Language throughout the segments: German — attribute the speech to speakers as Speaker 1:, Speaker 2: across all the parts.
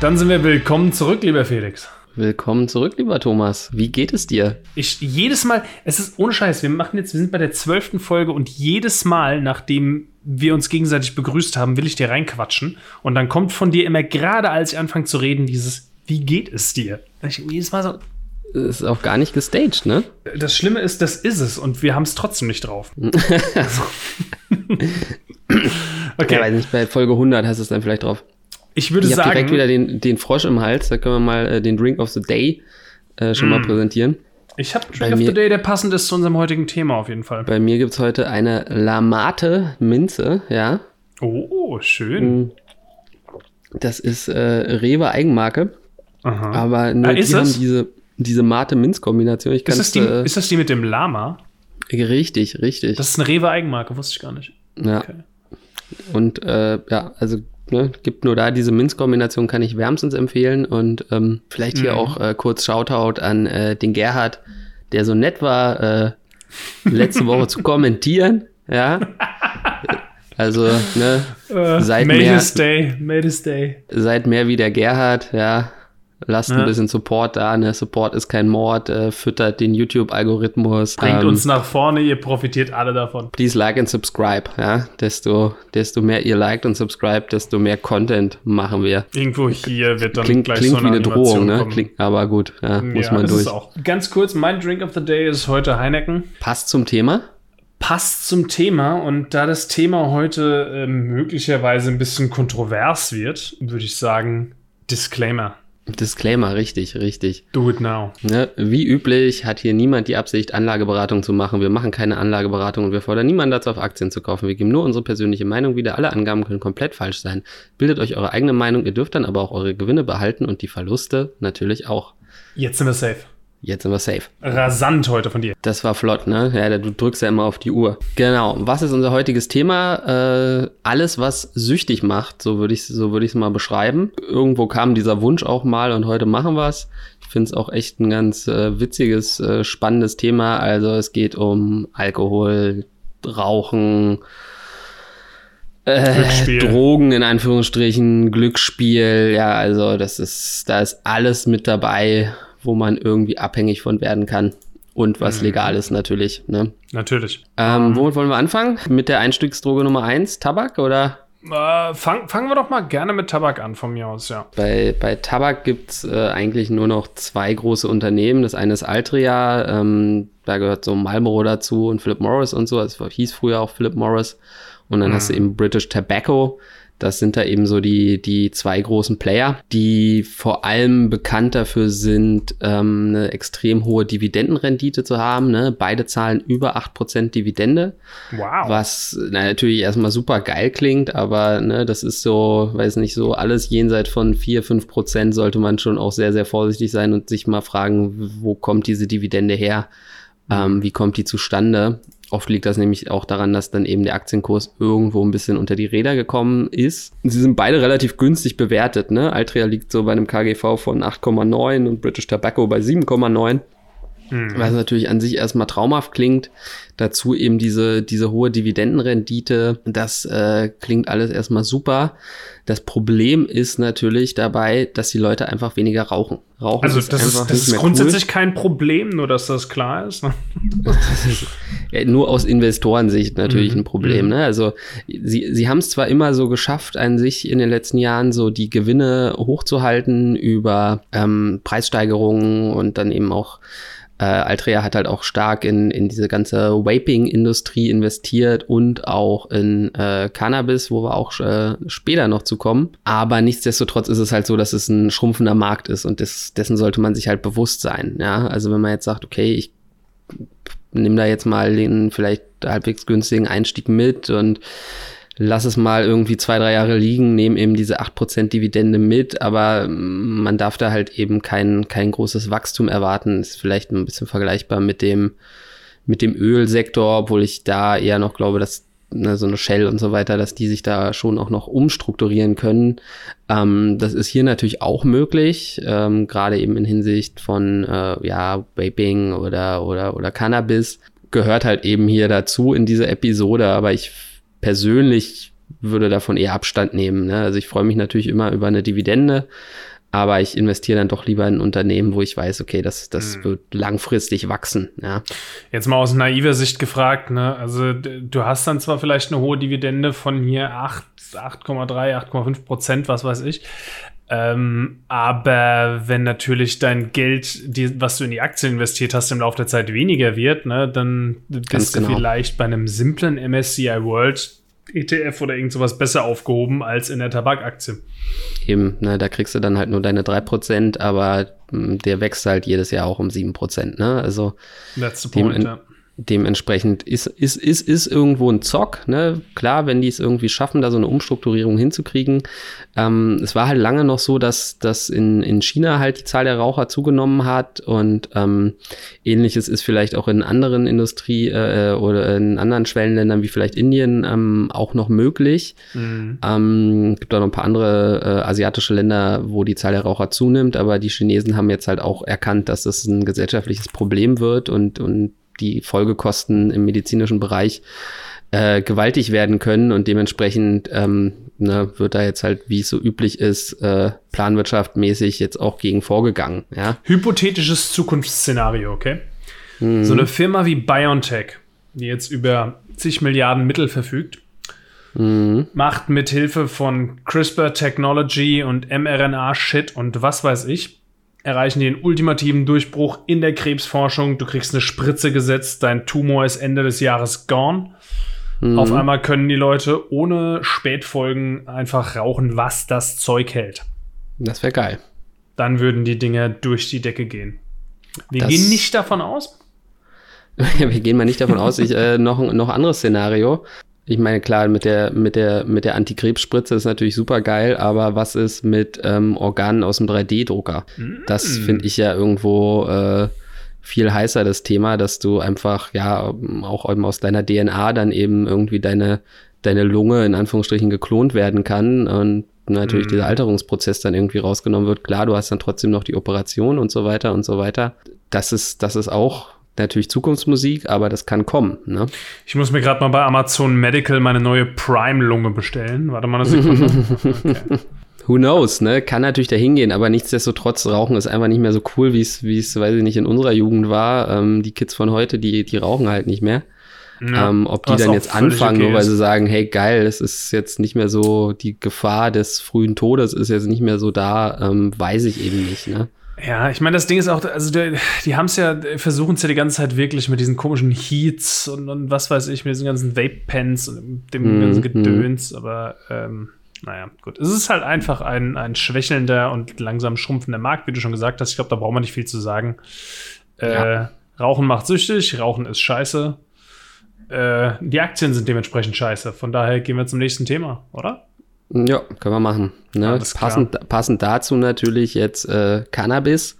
Speaker 1: Dann sind wir willkommen zurück, lieber Felix.
Speaker 2: Willkommen zurück, lieber Thomas. Wie geht es dir?
Speaker 1: Ich jedes Mal, es ist ohne Scheiß, wir machen jetzt, wir sind bei der zwölften Folge und jedes Mal, nachdem wir uns gegenseitig begrüßt haben, will ich dir reinquatschen. Und dann kommt von dir immer gerade, als ich anfange zu reden, dieses, wie geht es dir? Ich, jedes Mal so.
Speaker 2: Das ist auch gar nicht gestaged, ne?
Speaker 1: Das Schlimme ist, das ist es und wir haben es trotzdem nicht drauf. also.
Speaker 2: okay. Ja, weiß nicht, bei Folge 100 hast du es dann vielleicht drauf.
Speaker 1: Ich würde
Speaker 2: ich
Speaker 1: sagen.
Speaker 2: direkt wieder den, den Frosch im Hals. Da können wir mal äh, den Drink of the Day äh, schon mm. mal präsentieren.
Speaker 1: Ich habe Drink of the Day, der passend ist zu unserem heutigen Thema auf jeden Fall.
Speaker 2: Bei mir gibt es heute eine Lamate Minze, ja.
Speaker 1: Oh, schön.
Speaker 2: Mm. Das ist äh, Rewe Eigenmarke.
Speaker 1: Aha.
Speaker 2: Aber nur
Speaker 1: Ah,
Speaker 2: die haben
Speaker 1: es?
Speaker 2: diese, diese Mate-Minz-Kombination.
Speaker 1: Ist das, die,
Speaker 2: äh,
Speaker 1: ist das die mit dem Lama?
Speaker 2: richtig, richtig.
Speaker 1: Das ist eine Rewe-Eigenmarke, wusste ich gar nicht.
Speaker 2: ja.
Speaker 1: Okay.
Speaker 2: Und äh, ja, also ne, gibt nur da diese Minzkombination, kann ich wärmstens empfehlen. Und ähm, vielleicht hier
Speaker 1: Mhm.
Speaker 2: auch äh, kurz Shoutout an äh, den Gerhard, der so nett war, äh, letzte Woche zu kommentieren. Ja. Also, ne,
Speaker 1: Äh,
Speaker 2: Seid
Speaker 1: Made
Speaker 2: mehr-
Speaker 1: day, day.
Speaker 2: seid mehr wie der Gerhard, ja. Lasst
Speaker 1: Ja.
Speaker 2: ein bisschen Support da, ne? Support ist kein Mord, äh, füttert den YouTube-Algorithmus.
Speaker 1: Bringt
Speaker 2: ähm,
Speaker 1: uns nach vorne, ihr profitiert alle davon.
Speaker 2: Please like and subscribe, ja. Desto, desto mehr ihr liked und subscribe, desto mehr Content machen wir.
Speaker 1: Irgendwo hier wird dann
Speaker 2: Klingt,
Speaker 1: gleich
Speaker 2: klingt
Speaker 1: so
Speaker 2: wie
Speaker 1: eine
Speaker 2: eine Drohung, ne? Klingt, aber gut, ja, muss
Speaker 1: ja,
Speaker 2: man durch.
Speaker 1: Ganz kurz, mein Drink of the Day ist heute Heineken.
Speaker 2: Passt zum Thema.
Speaker 1: Passt zum Thema und da das Thema heute ähm, möglicherweise ein bisschen kontrovers wird, würde ich sagen, Disclaimer.
Speaker 2: Disclaimer, richtig, richtig.
Speaker 1: Do it now.
Speaker 2: Ne? Wie üblich hat hier niemand die Absicht, Anlageberatung zu machen. Wir machen keine Anlageberatung und wir fordern niemanden dazu, auf Aktien zu kaufen. Wir geben nur unsere persönliche Meinung wieder. Alle Angaben können komplett falsch sein. Bildet euch eure eigene Meinung. Ihr dürft dann aber auch eure Gewinne behalten und die Verluste natürlich auch.
Speaker 1: Jetzt sind wir safe.
Speaker 2: Jetzt sind wir safe.
Speaker 1: Rasant heute von dir.
Speaker 2: Das war flott, ne? Ja, du drückst ja immer auf die Uhr. Genau. Was ist unser heutiges Thema? Äh, alles, was süchtig macht, so würde ich so würde ich es mal beschreiben. Irgendwo kam dieser Wunsch auch mal und heute machen wir es. Ich finde es auch echt ein ganz äh, witziges, äh, spannendes Thema. Also es geht um Alkohol, Rauchen, äh. Drogen in Anführungsstrichen, Glücksspiel. Ja, also das ist, da ist alles mit dabei, wo man irgendwie abhängig von werden kann. Und was
Speaker 1: Mhm.
Speaker 2: legal ist natürlich. Ne?
Speaker 1: Natürlich.
Speaker 2: Ähm, womit wollen wir anfangen? Mit der Einstiegsdroge Nummer eins, Tabak oder?
Speaker 1: Äh, fang, fangen wir doch mal gerne mit Tabak an, von mir aus, ja.
Speaker 2: Bei, bei Tabak gibt's äh, eigentlich nur noch zwei große Unternehmen. Das eine ist Altria, ähm, da gehört so Marlboro dazu und Philip Morris und so. Es hieß früher auch Philip Morris. Und dann hast du eben British Tobacco. Das sind da eben so die, die zwei großen Player, die vor allem bekannt dafür sind, ähm, eine extrem hohe Dividendenrendite zu haben. Ne? Beide zahlen über 8% Dividende.
Speaker 1: Wow.
Speaker 2: Was na, natürlich erstmal super geil klingt, aber ne, das ist so, weiß nicht, so alles jenseits von 4, 5 Prozent sollte man schon auch sehr, sehr vorsichtig sein und sich mal fragen, wo kommt diese Dividende her? Ähm, wie kommt die zustande? Oft liegt das nämlich auch daran, dass dann eben der Aktienkurs irgendwo ein bisschen unter die Räder gekommen ist. Sie sind beide relativ günstig bewertet. Ne? Altria liegt so bei einem KGV von 8,9 und British Tobacco bei 7,9
Speaker 1: Hm.
Speaker 2: was natürlich an sich erstmal traumhaft klingt. Dazu eben diese, diese hohe Dividendenrendite. Das äh, klingt alles erstmal super. Das Problem ist natürlich dabei, dass die Leute einfach weniger rauchen. Rauchen
Speaker 1: Also,
Speaker 2: ist
Speaker 1: das ist, das ist grundsätzlich kein Problem, nur dass das klar ist.
Speaker 2: cool. Ja, nur aus Investorensicht natürlich
Speaker 1: Mhm.
Speaker 2: ein Problem.
Speaker 1: Mhm.
Speaker 2: Ne? Also sie, sie haben es zwar immer so geschafft, an sich in den letzten Jahren so die Gewinne hochzuhalten über ähm, Preissteigerungen und dann eben auch äh, Altria hat halt auch stark in, in diese ganze Vaping-Industrie investiert und auch in äh, Cannabis, wo wir auch äh, später noch zu kommen. Aber nichtsdestotrotz ist es halt so, dass es ein schrumpfender Markt ist und des, dessen sollte man sich halt bewusst sein. Ja, also wenn man jetzt sagt, okay, ich nehme da jetzt mal den vielleicht halbwegs günstigen Einstieg mit und lass es mal irgendwie zwei, drei Jahre liegen, nehme eben diese 8% Dividende mit, aber mm, man darf da halt eben kein, kein großes Wachstum erwarten. Ist vielleicht ein bisschen vergleichbar mit dem, mit dem Ölsektor, obwohl ich da eher noch glaube, dass ne, so eine Shell und so weiter, dass die sich da schon auch noch umstrukturieren können. Ähm, das ist hier natürlich auch möglich, ähm, gerade eben in Hinsicht von äh, ja, Vaping oder, oder, oder Cannabis. Gehört halt eben hier dazu in dieser Episode, aber ich persönlich würde davon eher Abstand nehmen. Ne? Also ich freue mich natürlich immer über eine Dividende, aber ich investiere dann doch lieber in ein Unternehmen, wo ich weiß, okay, das, das hm. wird langfristig wachsen. Ja.
Speaker 1: Jetzt mal aus naiver Sicht gefragt, ne? Also du hast dann zwar vielleicht eine hohe Dividende von hier 8, 8,3, 8,5 Prozent, was weiß ich. Ähm, aber wenn natürlich dein Geld, die, was du in die Aktien investiert hast, im Laufe der Zeit weniger wird, ne, dann bist Ganz du genau. vielleicht bei einem simplen MSCI World ETF oder irgend sowas besser aufgehoben als in der Tabakaktie.
Speaker 2: Eben, ne, da kriegst du dann halt nur deine 3%, aber mh, hm, der wächst halt jedes Jahr auch um 7%. Ne? Also
Speaker 1: That's the point,
Speaker 2: ja dementsprechend ist, ist, ist, ist irgendwo ein Zock, ne? Klar, wenn die es irgendwie schaffen, da so eine Umstrukturierung hinzukriegen. Ähm, es war halt lange noch so, dass, dass in, in China halt die Zahl der Raucher zugenommen hat und ähm, ähnliches ist vielleicht auch in anderen Industrie äh, oder in anderen Schwellenländern wie vielleicht Indien ähm, auch noch möglich. Mhm. Ähm, gibt auch noch ein paar andere äh, asiatische Länder, wo die Zahl der Raucher zunimmt, aber die Chinesen haben jetzt halt auch erkannt, dass das ein gesellschaftliches Problem wird und, und die Folgekosten im medizinischen Bereich äh, gewaltig werden können und dementsprechend ähm, ne, wird da jetzt halt, wie es so üblich ist, äh, planwirtschaftmäßig jetzt auch gegen vorgegangen. Ja?
Speaker 1: Hypothetisches Zukunftsszenario, okay? Mhm. So eine Firma wie BioNTech, die jetzt über zig Milliarden Mittel verfügt, mhm. macht mit Hilfe von CRISPR Technology und mRNA Shit und was weiß ich erreichen den ultimativen Durchbruch in der Krebsforschung. Du kriegst eine Spritze gesetzt, dein Tumor ist Ende des Jahres gone. Mhm. Auf einmal können die Leute ohne Spätfolgen einfach rauchen, was das Zeug hält.
Speaker 2: Das wäre geil.
Speaker 1: Dann würden die Dinger durch die Decke gehen. Wir das gehen nicht davon aus.
Speaker 2: wir gehen mal nicht davon aus. Ich, äh, noch, noch anderes Szenario. Ich meine, klar, mit der, mit der, mit der Antikrebsspritze ist natürlich super geil, aber was ist mit ähm, Organen aus dem 3D-Drucker? Mm. Das finde ich ja irgendwo äh, viel heißer, das Thema, dass du einfach, ja, auch eben aus deiner DNA dann eben irgendwie deine, deine Lunge in Anführungsstrichen geklont werden kann und natürlich mm. dieser Alterungsprozess dann irgendwie rausgenommen wird. Klar, du hast dann trotzdem noch die Operation und so weiter und so weiter. Das ist, das ist auch natürlich Zukunftsmusik, aber das kann kommen. Ne?
Speaker 1: Ich muss mir gerade mal bei Amazon Medical meine neue Prime-Lunge bestellen. Warte mal eine Sekunde.
Speaker 2: okay. Who knows, ne? Kann natürlich dahin gehen, aber nichtsdestotrotz, Rauchen ist einfach nicht mehr so cool, wie es, wie es, weiß ich nicht, in unserer Jugend war. Ähm, die Kids von heute, die, die rauchen halt nicht mehr. Ja, ähm, ob die dann jetzt anfangen, okay nur weil sie sagen, hey geil, es ist jetzt nicht mehr so, die Gefahr des frühen Todes ist jetzt nicht mehr so da, ähm, weiß ich eben nicht. Ne?
Speaker 1: Ja, ich meine, das Ding ist auch, also die, die haben es ja, versuchen es ja die ganze Zeit wirklich mit diesen komischen Heats und, und was weiß ich, mit diesen ganzen Vape-Pens und dem mm, ganzen Gedöns, mm. aber ähm, naja, gut. Es ist halt einfach ein, ein schwächelnder und langsam schrumpfender Markt, wie du schon gesagt hast. Ich glaube, da braucht man nicht viel zu sagen. Äh, ja. Rauchen macht süchtig, Rauchen ist scheiße. Äh, die Aktien sind dementsprechend scheiße. Von daher gehen wir zum nächsten Thema, oder?
Speaker 2: Ja, können wir machen. Ne? Passend, passend dazu natürlich jetzt äh, Cannabis.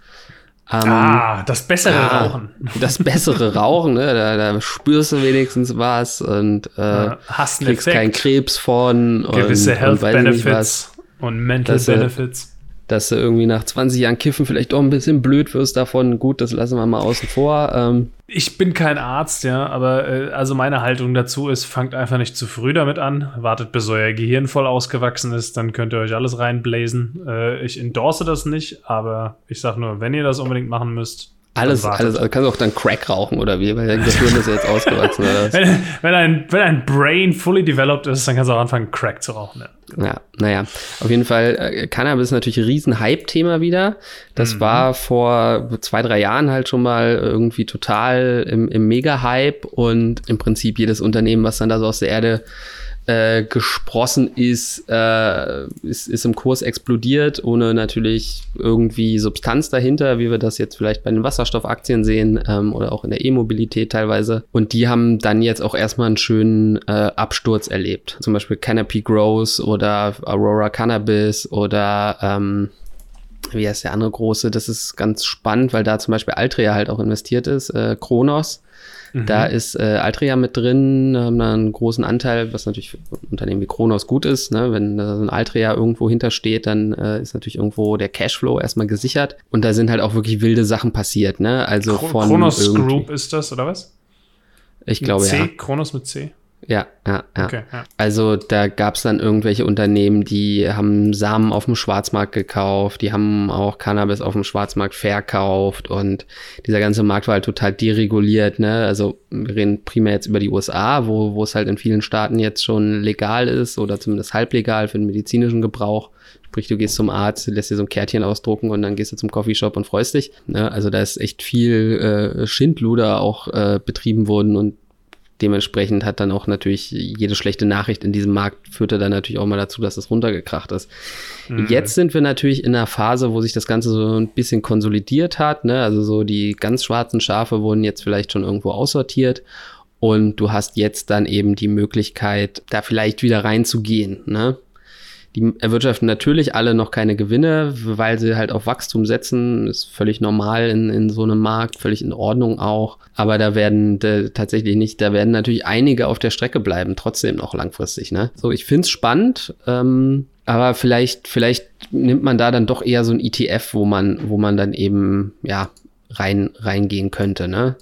Speaker 1: Ähm, ah, das bessere ah, Rauchen.
Speaker 2: Das bessere Rauchen, ne? da, da spürst du wenigstens was und äh, ja,
Speaker 1: hast
Speaker 2: kriegst keinen Krebs von.
Speaker 1: Gewisse und, Health und Benefits und Mental Benefits
Speaker 2: dass du irgendwie nach 20 Jahren Kiffen vielleicht auch ein bisschen blöd wirst davon. Gut, das lassen wir mal außen vor. Ähm,
Speaker 1: ich bin kein Arzt, ja, aber äh, also meine Haltung dazu ist, fangt einfach nicht zu früh damit an. Wartet, bis euer Gehirn voll ausgewachsen ist, dann könnt ihr euch alles reinblasen. Äh, ich endorse das nicht, aber ich sag nur, wenn ihr das unbedingt machen müsst,
Speaker 2: alles, alles, also kannst du auch dann Crack rauchen oder wie, weil dein Gehirn ist ja jetzt ausgewachsen. Oder
Speaker 1: wenn, wenn, ein, wenn ein Brain fully developed ist, dann kannst du auch anfangen, Crack zu rauchen. Ja,
Speaker 2: genau. ja naja, auf jeden Fall, äh, Cannabis ist natürlich ein riesen Hype-Thema wieder. Das mhm. war vor zwei, drei Jahren halt schon mal irgendwie total im, im Mega-Hype und im Prinzip jedes Unternehmen, was dann da so aus der Erde äh, gesprossen ist, äh, ist, ist im Kurs explodiert, ohne natürlich irgendwie Substanz dahinter, wie wir das jetzt vielleicht bei den Wasserstoffaktien sehen ähm, oder auch in der E-Mobilität teilweise. Und die haben dann jetzt auch erstmal einen schönen äh, Absturz erlebt. Zum Beispiel Canopy Growth oder Aurora Cannabis oder ähm, wie heißt der andere große? Das ist ganz spannend, weil da zum Beispiel Altria halt auch investiert ist, äh, Kronos. Mhm. Da ist äh, Altria mit drin, haben da einen großen Anteil, was natürlich für Unternehmen wie Kronos gut ist. Ne? Wenn da so ein Altria irgendwo hintersteht, dann äh, ist natürlich irgendwo der Cashflow erstmal gesichert. Und da sind halt auch wirklich wilde Sachen passiert. Ne? Also von
Speaker 1: Kronos Group ist das, oder was?
Speaker 2: Ich glaube
Speaker 1: C?
Speaker 2: ja.
Speaker 1: Kronos mit C?
Speaker 2: Ja, ja, ja.
Speaker 1: Okay, ja.
Speaker 2: Also da gab es dann irgendwelche Unternehmen, die haben Samen auf dem Schwarzmarkt gekauft, die haben auch Cannabis auf dem Schwarzmarkt verkauft und dieser ganze Markt war halt total dereguliert. Ne? Also wir reden primär jetzt über die USA, wo, wo es halt in vielen Staaten jetzt schon legal ist oder zumindest halblegal für den medizinischen Gebrauch. Sprich, du gehst zum Arzt, lässt dir so ein Kärtchen ausdrucken und dann gehst du zum Coffeeshop und freust dich. Ne? Also da ist echt viel äh, Schindluder auch äh, betrieben worden und dementsprechend hat dann auch natürlich jede schlechte Nachricht in diesem Markt führte dann natürlich auch mal dazu, dass es runtergekracht ist. Mhm. Jetzt sind wir natürlich in einer Phase, wo sich das Ganze so ein bisschen konsolidiert hat. Ne? Also so die ganz schwarzen Schafe wurden jetzt vielleicht schon irgendwo aussortiert. Und du hast jetzt dann eben die Möglichkeit, da vielleicht wieder reinzugehen. Ne? Die erwirtschaften natürlich alle noch keine Gewinne, weil sie halt auf Wachstum setzen. Ist völlig normal in, in so einem Markt, völlig in Ordnung auch. Aber da werden de, tatsächlich nicht, da werden natürlich einige auf der Strecke bleiben, trotzdem noch langfristig. Ne? So, ich finde es spannend. Ähm, aber vielleicht, vielleicht nimmt man da dann doch eher so ein ETF, wo man, wo man dann eben, ja, rein, reingehen könnte, ne?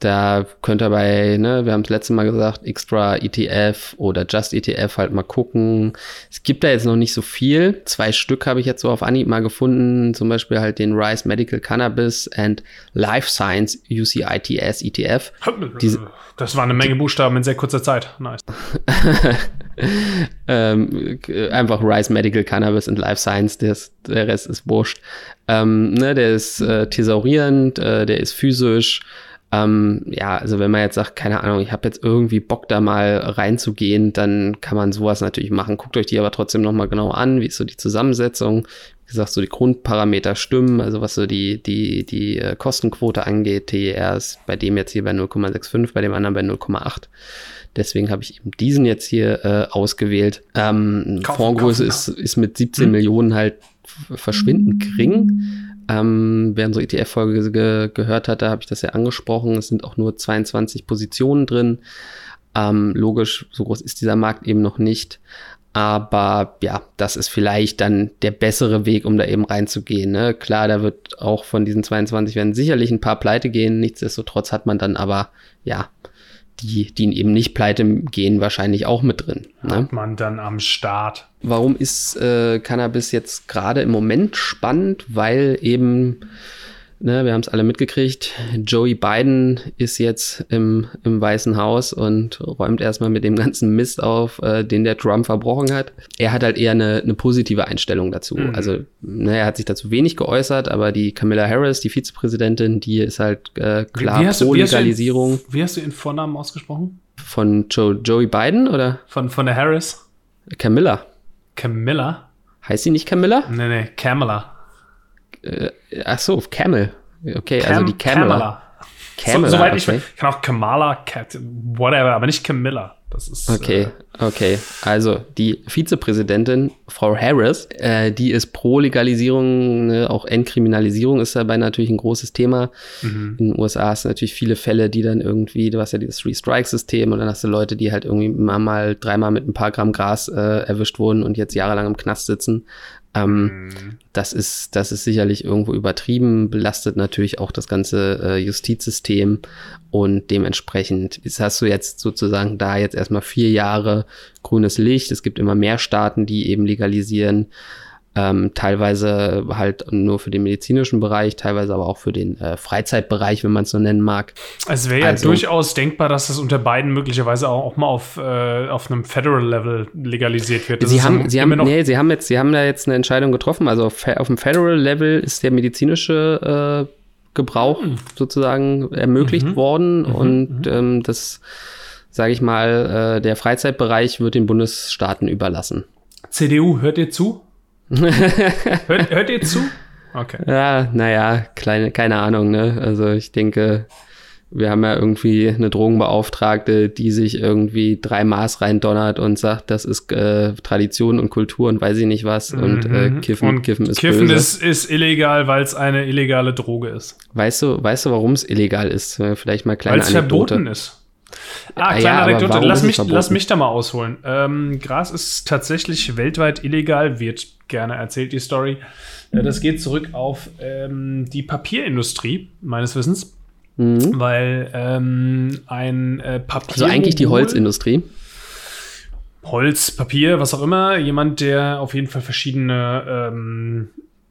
Speaker 2: Da könnt ihr bei, ne, wir haben es letzte Mal gesagt, Extra ETF oder Just ETF halt mal gucken. Es gibt da jetzt noch nicht so viel. Zwei Stück habe ich jetzt so auf Anhieb mal gefunden. Zum Beispiel halt den Rise Medical Cannabis and Life Science UCITS ETF.
Speaker 1: Diese, das war eine Menge Buchstaben in sehr kurzer Zeit. Nice.
Speaker 2: ähm, einfach Rise Medical Cannabis and Life Science, der, ist, der Rest ist wurscht. Ähm, ne, der ist äh, thesaurierend, äh, der ist physisch. Ähm, ja, also wenn man jetzt sagt, keine Ahnung, ich habe jetzt irgendwie Bock da mal reinzugehen, dann kann man sowas natürlich machen. Guckt euch die aber trotzdem nochmal genau an, wie ist so die Zusammensetzung. Wie gesagt, so die Grundparameter stimmen, also was so die, die, die äh, Kostenquote angeht. TER ist bei dem jetzt hier bei 0,65, bei dem anderen bei 0,8. Deswegen habe ich eben diesen jetzt hier äh, ausgewählt. Ähm, kaufen, Fondsgröße kaufen, ist, ist mit 17 hm. Millionen halt verschwindend gering. Ähm, wer unsere ETF-Folge ge gehört hat, da habe ich das ja angesprochen. Es sind auch nur 22 Positionen drin. Ähm, logisch, so groß ist dieser Markt eben noch nicht. Aber ja, das ist vielleicht dann der bessere Weg, um da eben reinzugehen. Ne? Klar, da wird auch von diesen 22 werden sicherlich ein paar pleite gehen. Nichtsdestotrotz hat man dann aber ja die, die eben nicht pleite gehen, wahrscheinlich auch mit drin.
Speaker 1: Ne? Hat man dann am Start.
Speaker 2: Warum ist äh, Cannabis jetzt gerade im Moment spannend? Weil eben Ne, wir haben es alle mitgekriegt. Joey Biden ist jetzt im, im Weißen Haus und räumt erstmal mit dem ganzen Mist auf, äh, den der Trump verbrochen hat. Er hat halt eher eine, eine positive Einstellung dazu. Mhm. Also, ne, er hat sich dazu wenig geäußert, aber die Camilla Harris, die Vizepräsidentin, die ist halt äh, klar wie, wie pro Legalisierung.
Speaker 1: Wie hast du ihren Vornamen ausgesprochen?
Speaker 2: Von Joe, Joey Biden oder?
Speaker 1: Von, von der Harris?
Speaker 2: Camilla.
Speaker 1: Camilla?
Speaker 2: Heißt sie nicht Camilla?
Speaker 1: Nee, nee, Camilla.
Speaker 2: Äh, ach so, Camel. Okay, Cam also die Camela. Camela.
Speaker 1: Camela so, soweit okay. ich kann auch Kamala, Cat, whatever, aber nicht Camilla. Das ist.
Speaker 2: Okay, äh, okay. Also die Vizepräsidentin, Frau Harris, äh, die ist pro Legalisierung, ne, auch Entkriminalisierung ist dabei natürlich ein großes Thema. Mhm. In den USA hast du natürlich viele Fälle, die dann irgendwie, du hast ja dieses Three-Strike-System und dann hast du Leute, die halt irgendwie mal, mal dreimal mit ein paar Gramm Gras äh, erwischt wurden und jetzt jahrelang im Knast sitzen. Ähm, mhm. das, ist, das ist sicherlich irgendwo übertrieben, belastet natürlich auch das ganze äh, Justizsystem und dementsprechend ist, hast du jetzt sozusagen da jetzt erstmal vier Jahre grünes Licht. Es gibt immer mehr Staaten, die eben legalisieren ähm, teilweise halt nur für den medizinischen Bereich, teilweise aber auch für den äh, Freizeitbereich, wenn man es so nennen mag.
Speaker 1: Es wäre ja also, durchaus denkbar, dass das unter beiden möglicherweise auch, auch mal auf, äh, auf einem Federal-Level legalisiert wird.
Speaker 2: Das sie haben, sie haben, nee, sie haben jetzt, sie haben da jetzt eine Entscheidung getroffen. Also auf, auf dem Federal-Level ist der medizinische äh, Gebrauch mhm. sozusagen ermöglicht mhm. worden mhm. und mhm. ähm, das, sage ich mal, äh, der Freizeitbereich wird den Bundesstaaten überlassen.
Speaker 1: CDU, hört ihr zu? Hört, hört ihr zu?
Speaker 2: Okay. Ja, naja, kleine, keine Ahnung, ne? Also ich denke, wir haben ja irgendwie eine Drogenbeauftragte, die sich irgendwie drei Maß reindonnert und sagt, das ist äh, Tradition und Kultur und weiß ich nicht was. Mhm. Und äh, Kiffen, und Kiffen ist
Speaker 1: Kiffen böse. Ist, ist illegal, weil es eine illegale Droge ist.
Speaker 2: Weißt du, weißt du, warum es illegal ist? Vielleicht mal kleine
Speaker 1: Weil's Anekdote. verboten ist. Ah, kleine ja, Anekdote. Lass mich, lass mich da mal ausholen. Ähm, Gras ist tatsächlich weltweit illegal, wird gerne erzählt, die Story. Äh, das geht zurück auf ähm, die Papierindustrie, meines Wissens. mhm. weil ähm, ein äh, Papier.
Speaker 2: Also eigentlich die Holzindustrie.
Speaker 1: Holz, Papier, was auch immer. Jemand, der auf jeden Fall verschiedene ähm,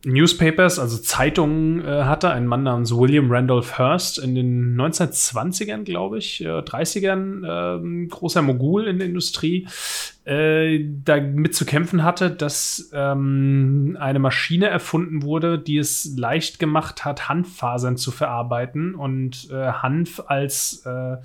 Speaker 1: Newspapers, also Zeitungen äh, hatte, ein Mann namens William Randolph Hearst in den 1920ern, glaube ich, äh, 30ern, äh, großer Mogul in der Industrie, äh, damit zu kämpfen hatte, dass ähm, eine Maschine erfunden wurde, die es leicht gemacht hat, Hanffasern zu verarbeiten und äh, Hanf als äh,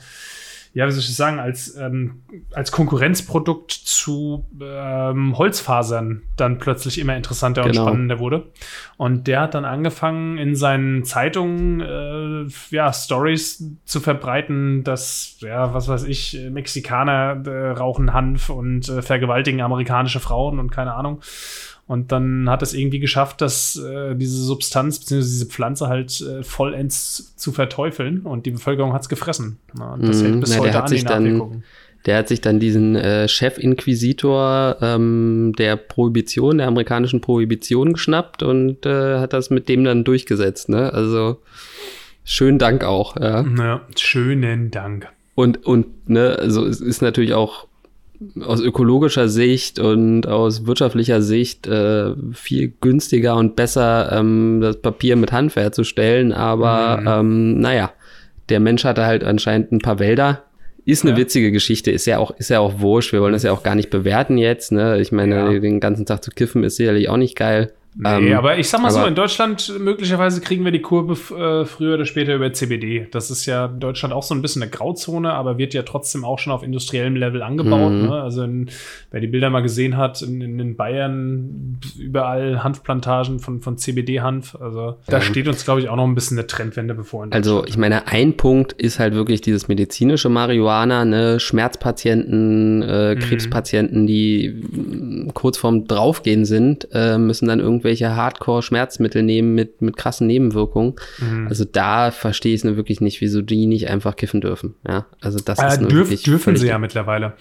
Speaker 1: ja, wie soll ich sagen, als, ähm, als Konkurrenzprodukt zu ähm, Holzfasern dann plötzlich immer interessanter genau. und spannender wurde. Und der hat dann angefangen, in seinen Zeitungen äh, ja, Stories zu verbreiten, dass, ja, was weiß ich, Mexikaner äh, rauchen Hanf und äh, vergewaltigen amerikanische Frauen und keine Ahnung. Und dann hat es irgendwie geschafft, dass äh, diese Substanz bzw. diese Pflanze halt äh, vollends zu verteufeln und die Bevölkerung hat es gefressen. Ja,
Speaker 2: das mm, hält bis na, heute an die dann, Der hat sich dann diesen äh, Chefinquisitor ähm, der Prohibition, der amerikanischen Prohibition geschnappt und äh, hat das mit dem dann durchgesetzt. Ne? Also schönen Dank auch. Ja,
Speaker 1: ja schönen Dank.
Speaker 2: Und, und ne, also es ist natürlich auch aus ökologischer Sicht und aus wirtschaftlicher Sicht äh, viel günstiger und besser, ähm, das Papier mit Hanf herzustellen. Aber mhm. ähm, naja, der Mensch hatte halt anscheinend ein paar Wälder. Ist eine ja. witzige Geschichte, ist ja auch, ist ja auch wurscht. Wir wollen das ja auch gar nicht bewerten jetzt. Ne? Ich meine, ja. den ganzen Tag zu kiffen ist sicherlich auch nicht geil.
Speaker 1: Nee, ähm, aber ich sag mal so, in Deutschland möglicherweise kriegen wir die Kurve äh, früher oder später über CBD. Das ist ja in Deutschland auch so ein bisschen eine Grauzone, aber wird ja trotzdem auch schon auf industriellem Level angebaut. Mhm. Ne? Also in, wer die Bilder mal gesehen hat, in, in Bayern überall Hanfplantagen von, von CBD-Hanf. Also da ähm, steht uns, glaube ich, auch noch ein bisschen eine Trendwende bevor.
Speaker 2: Also ich meine, ein Punkt ist halt wirklich dieses medizinische Marihuana, ne? Schmerzpatienten, äh, mhm. Krebspatienten, die kurz vorm Draufgehen sind, äh, müssen dann irgendwie irgendwelche Hardcore-Schmerzmittel nehmen mit, mit krassen Nebenwirkungen. Mhm. Also da verstehe ich es wirklich nicht, wieso die nicht einfach kiffen dürfen. Ja, also das
Speaker 1: äh, ist dürf, wirklich dürfen sie ja mittlerweile.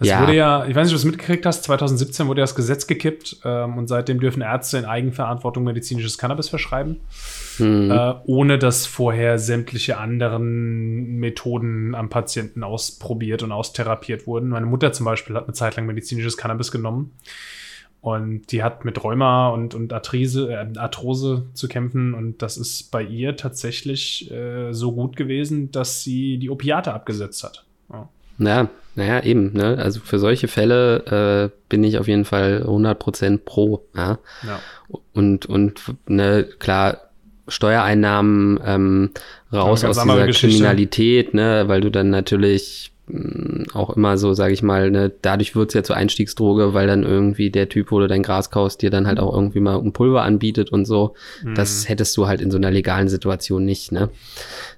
Speaker 1: Es ja. wurde ja, ich weiß nicht, ob du es mitgekriegt hast, 2017 wurde ja das Gesetz gekippt ähm, und seitdem dürfen Ärzte in Eigenverantwortung medizinisches Cannabis verschreiben. Mhm. Äh, ohne dass vorher sämtliche anderen Methoden am Patienten ausprobiert und austherapiert wurden. Meine Mutter zum Beispiel hat eine Zeit lang medizinisches Cannabis genommen. Und die hat mit Rheuma und, und Artrise, äh, Arthrose zu kämpfen. Und das ist bei ihr tatsächlich äh, so gut gewesen, dass sie die Opiate abgesetzt hat.
Speaker 2: Ja. Ja, naja, eben. Ne? Also für solche Fälle äh, bin ich auf jeden Fall 100% pro. Ja? ja. Und, und ne, klar, Steuereinnahmen ähm, raus aus dieser Kriminalität, ne? weil du dann natürlich auch immer so, sage ich mal, ne, dadurch wird's ja zur Einstiegsdroge, weil dann irgendwie der Typ, wo du dein Gras kaust, dir dann halt auch irgendwie mal ein Pulver anbietet und so. Mhm. Das hättest du halt in so einer legalen Situation nicht, ne?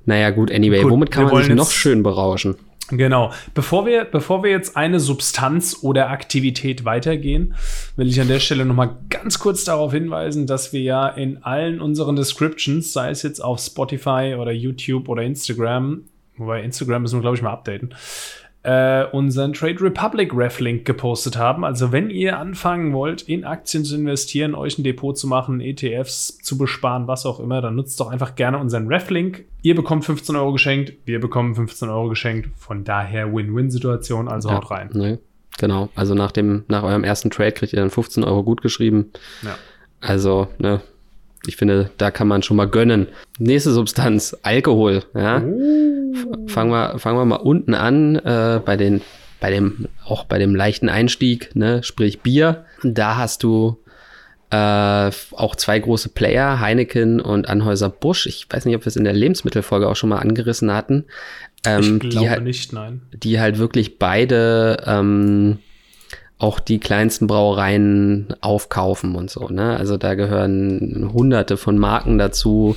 Speaker 2: Naja, gut, anyway, gut, womit kann man sich noch schön berauschen?
Speaker 1: Genau. Bevor wir, bevor wir jetzt eine Substanz oder Aktivität weitergehen, will ich an der Stelle nochmal ganz kurz darauf hinweisen, dass wir ja in allen unseren Descriptions, sei es jetzt auf Spotify oder YouTube oder Instagram, wobei Instagram müssen wir, glaube ich, mal updaten, äh, unseren Trade Republic Ref-Link gepostet haben. Also wenn ihr anfangen wollt, in Aktien zu investieren, euch ein Depot zu machen, ETFs zu besparen, was auch immer, dann nutzt doch einfach gerne unseren Ref-Link. Ihr bekommt 15 Euro geschenkt, wir bekommen 15 Euro geschenkt. Von daher Win-Win-Situation, also ja, haut rein.
Speaker 2: Ne, genau, also nach, dem, nach eurem ersten Trade kriegt ihr dann 15 Euro gut geschrieben. Ja. Also, ne, ich finde, da kann man schon mal gönnen. Nächste Substanz, Alkohol. Ja. Oh. Fangen, wir, fangen wir mal unten an, äh, bei den, bei dem, auch bei dem leichten Einstieg, ne, sprich Bier. Da hast du äh, auch zwei große Player, Heineken und Anhäuser Busch. Ich weiß nicht, ob wir es in der Lebensmittelfolge auch schon mal angerissen hatten.
Speaker 1: Ähm, ich glaube halt, nicht, nein.
Speaker 2: Die halt wirklich beide ähm, auch die kleinsten Brauereien aufkaufen und so. Ne? Also da gehören hunderte von Marken dazu.